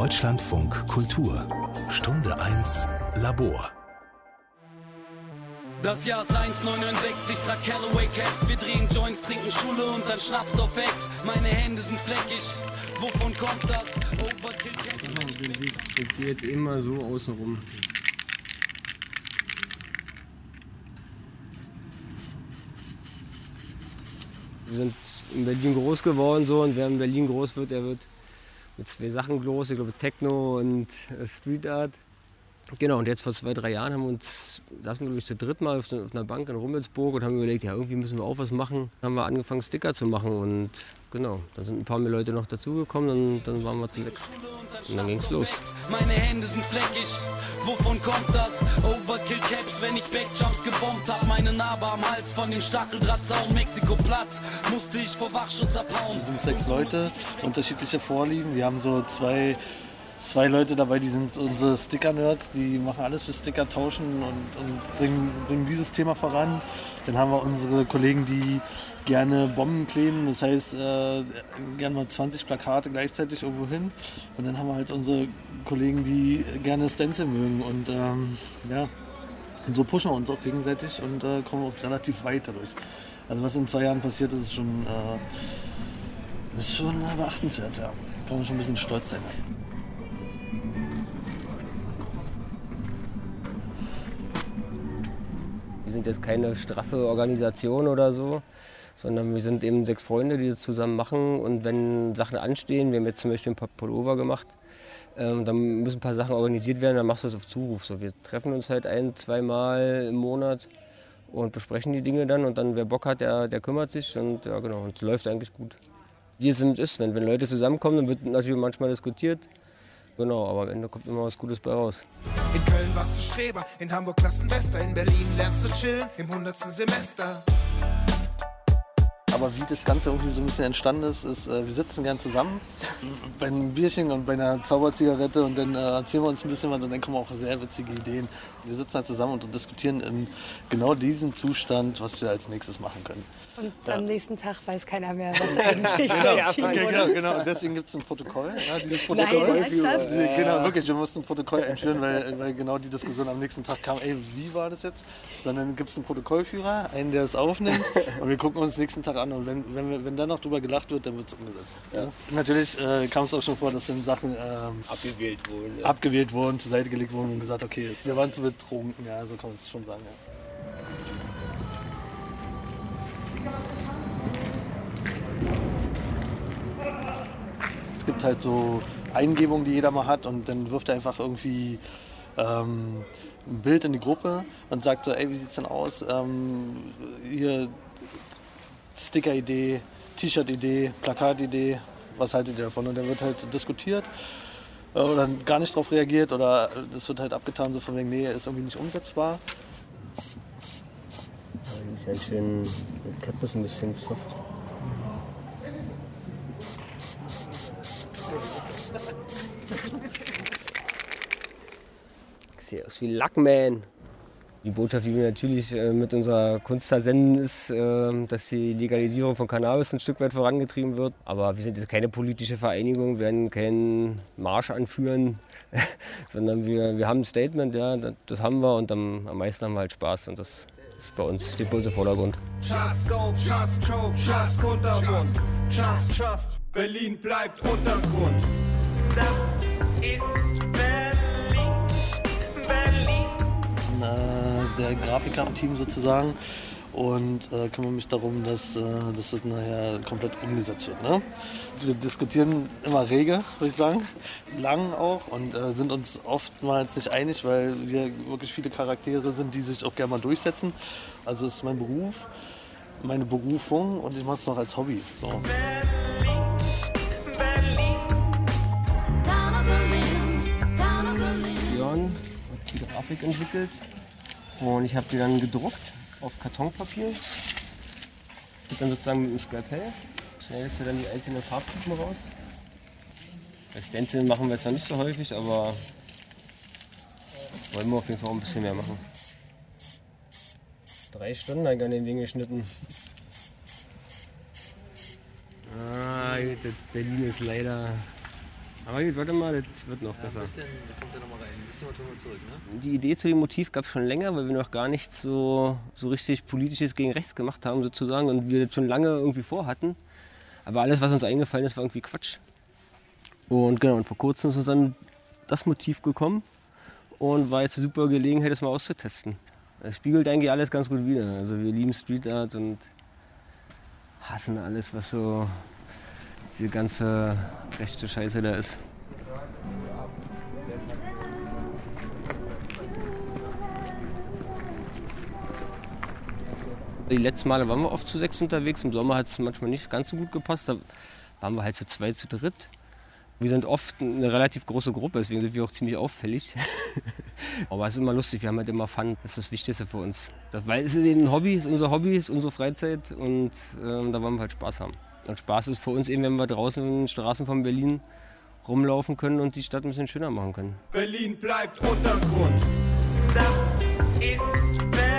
Deutschlandfunk Kultur Stunde 1 Labor das Jahr ist 1,69, trag Callaway Caps, wir drehen Joints, trinken Schule und dann Schnaps auf Ex. Meine Hände sind fleckig, wovon kommt das? Overkill Caps, Der geht immer so außenrum. Wir sind in Berlin groß geworden so und wer in Berlin groß wird, der wird mit zwei Sachen groß, ich glaube Techno und äh, Street Art. Genau, und jetzt vor zwei, drei Jahren haben wir uns, saßen wir glaube ich zu dritt mal auf, auf einer Bank in Rummelsburg und haben überlegt, ja irgendwie müssen wir auch was machen. Dann haben wir angefangen Sticker zu machen und genau, da sind ein paar mehr Leute noch dazugekommen und dann waren wir zu sechs. Und dann ging's los. Meine Hände sind fleckig, wovon kommt das? Overkill Caps, wenn ich Backjumps gebombt hab. Meine Narbe am Hals von dem Stacheldrahtzaun Mexiko platt. Musste ich vor Wachschutz abhauen. Wir sind sechs Leute, unterschiedliche Vorlieben. Wir haben so zwei zwei Leute dabei, die sind unsere Sticker-Nerds, die machen alles für Sticker tauschen und, und bringen, bringen, dieses Thema voran. Dann haben wir unsere Kollegen, die gerne Bomben kleben, das heißt äh, gerne mal 20 Plakate gleichzeitig irgendwo hin. Und dann haben wir halt unsere Kollegen, die gerne Stencil mögen und ähm, ja, und so pushen wir uns auch gegenseitig und äh, kommen auch relativ weit dadurch. Also was in zwei Jahren passiert ist, ist schon, äh, ist schon beachtenswert, ja. Kann man schon ein bisschen stolz sein. Wir sind jetzt keine straffe Organisation oder so, sondern wir sind eben sechs Freunde, die das zusammen machen. Und wenn Sachen anstehen, wir haben jetzt zum Beispiel ein paar Pullover gemacht, ähm, dann müssen ein paar Sachen organisiert werden, dann machst du das auf Zuruf. So, wir treffen uns halt ein, zweimal im Monat und besprechen die Dinge dann. Und dann, wer Bock hat, der, der kümmert sich. Und ja, genau, es läuft eigentlich gut. Wie es ist, wenn, wenn Leute zusammenkommen, dann wird natürlich manchmal diskutiert. Genau, aber am Ende kommt immer was Gutes bei raus. In Köln warst du Streber, in Hamburg Klassenbester, in Berlin lernst du chillen im 100. Semester. Aber wie das Ganze irgendwie so ein bisschen entstanden ist, ist, äh, wir sitzen gern zusammen bei einem Bierchen und bei einer Zauberzigarette und dann äh, erzählen wir uns ein bisschen was und dann kommen auch sehr witzige Ideen. Wir sitzen halt zusammen und diskutieren in genau diesem Zustand, was wir als nächstes machen können. Und ja. am nächsten Tag weiß keiner mehr, was eigentlich genau, ja, genau, genau. Und deswegen gibt es ein Protokoll. Ja, dieses Protokoll. Nein, genau, wirklich, wir mussten ein Protokoll einführen, weil, weil genau die Diskussion am nächsten Tag kam, ey, wie war das jetzt? Dann gibt es einen Protokollführer, einen, der es aufnimmt und wir gucken uns nächsten Tag an und wenn, wenn, wenn dann noch drüber gelacht wird, dann wird es umgesetzt. Ja? Natürlich äh, kam es auch schon vor, dass dann Sachen ähm, abgewählt wurden. Ja. Abgewählt wurden, zur Seite gelegt wurden und gesagt, okay, wir waren zu betrunken, ja, so kann man es schon sagen. Es gibt halt so Eingebungen, die jeder mal hat und dann wirft er einfach irgendwie ähm, ein Bild in die Gruppe und sagt so, ey, wie sieht's denn aus? Ähm, hier Sticker-Idee, T-Shirt-Idee, Plakat-Idee, was haltet ihr davon? Und dann wird halt diskutiert äh, oder gar nicht darauf reagiert oder das wird halt abgetan, so von wegen, nee, ist irgendwie nicht umsetzbar. Ist halt schön, Cap ist ein bisschen soft. Sieht aus wie Luckman. Die Botschaft, die wir natürlich äh, mit unserer Kunst versenden, ist, äh, dass die Legalisierung von Cannabis ein Stück weit vorangetrieben wird. Aber wir sind jetzt keine politische Vereinigung, werden keinen Marsch anführen, sondern wir, wir haben ein Statement, ja, das, haben wir und am, am meisten haben wir halt Spaß und das ist bei uns steht bei uns im Vordergrund. Just go, just choke, just Untergrund. Just, just, Berlin bleibt Untergrund. Das ist der Grafiker im Team sozusagen und äh, kümmere mich darum, dass, äh, dass das nachher komplett umgesetzt wird. Ne? Wir diskutieren immer rege, würde ich sagen, lang auch und äh, sind uns oftmals nicht einig, weil wir wirklich viele Charaktere sind, die sich auch gerne mal durchsetzen. Also es ist mein Beruf, meine Berufung und ich mache es noch als Hobby. So. Berlin, hat die Grafik entwickelt und ich habe die dann gedruckt auf Kartonpapier. Und dann sozusagen mit dem Skalpell. Schneidest du dann die einzelnen Farbtypen raus. Bei Stencil machen wir es noch nicht so häufig, aber wollen wir auf jeden Fall auch ein bisschen mehr machen. Drei Stunden lang an den Ding geschnitten. Ah, Berlin ist leider Aber gut, warte mal, das wird noch Ja, besser. ein bisschen, da kommt er nochmal rein. Ein bisschen wir zurück, ne? Die Idee zu dem Motiv gab es schon länger, weil wir noch gar nichts so, so richtig Politisches gegen rechts gemacht haben, sozusagen, und wir das schon lange irgendwie vorhatten. Aber alles, was uns eingefallen ist, war irgendwie Quatsch. Und genau, und vor kurzem ist uns dann das Motiv gekommen und war jetzt eine super Gelegenheit, das mal auszutesten. Es spiegelt eigentlich alles ganz gut wider. Also wir lieben Street Art und hassen alles, was so diese ganze rechte Scheiße da ist. Die letzten Male waren wir oft zu sechs unterwegs. Im Sommer hat es manchmal nicht ganz so gut gepasst. Da waren wir halt zu zwei, zu dritt. Wir sind oft eine relativ große Gruppe, deswegen sind wir auch ziemlich auffällig. Aber es ist immer lustig, wir haben halt immer Fun. Das ist das Wichtigste für uns. Das, weil es ist eben ein Hobby, es ist unser Hobby, es ist unsere Freizeit und ähm, da wollen wir halt Spaß haben. Und Spaß ist für uns eben, wenn wir draußen in den Straßen von Berlin rumlaufen können und die Stadt ein bisschen schöner machen können. Berlin bleibt Untergrund. Das ist Berlin.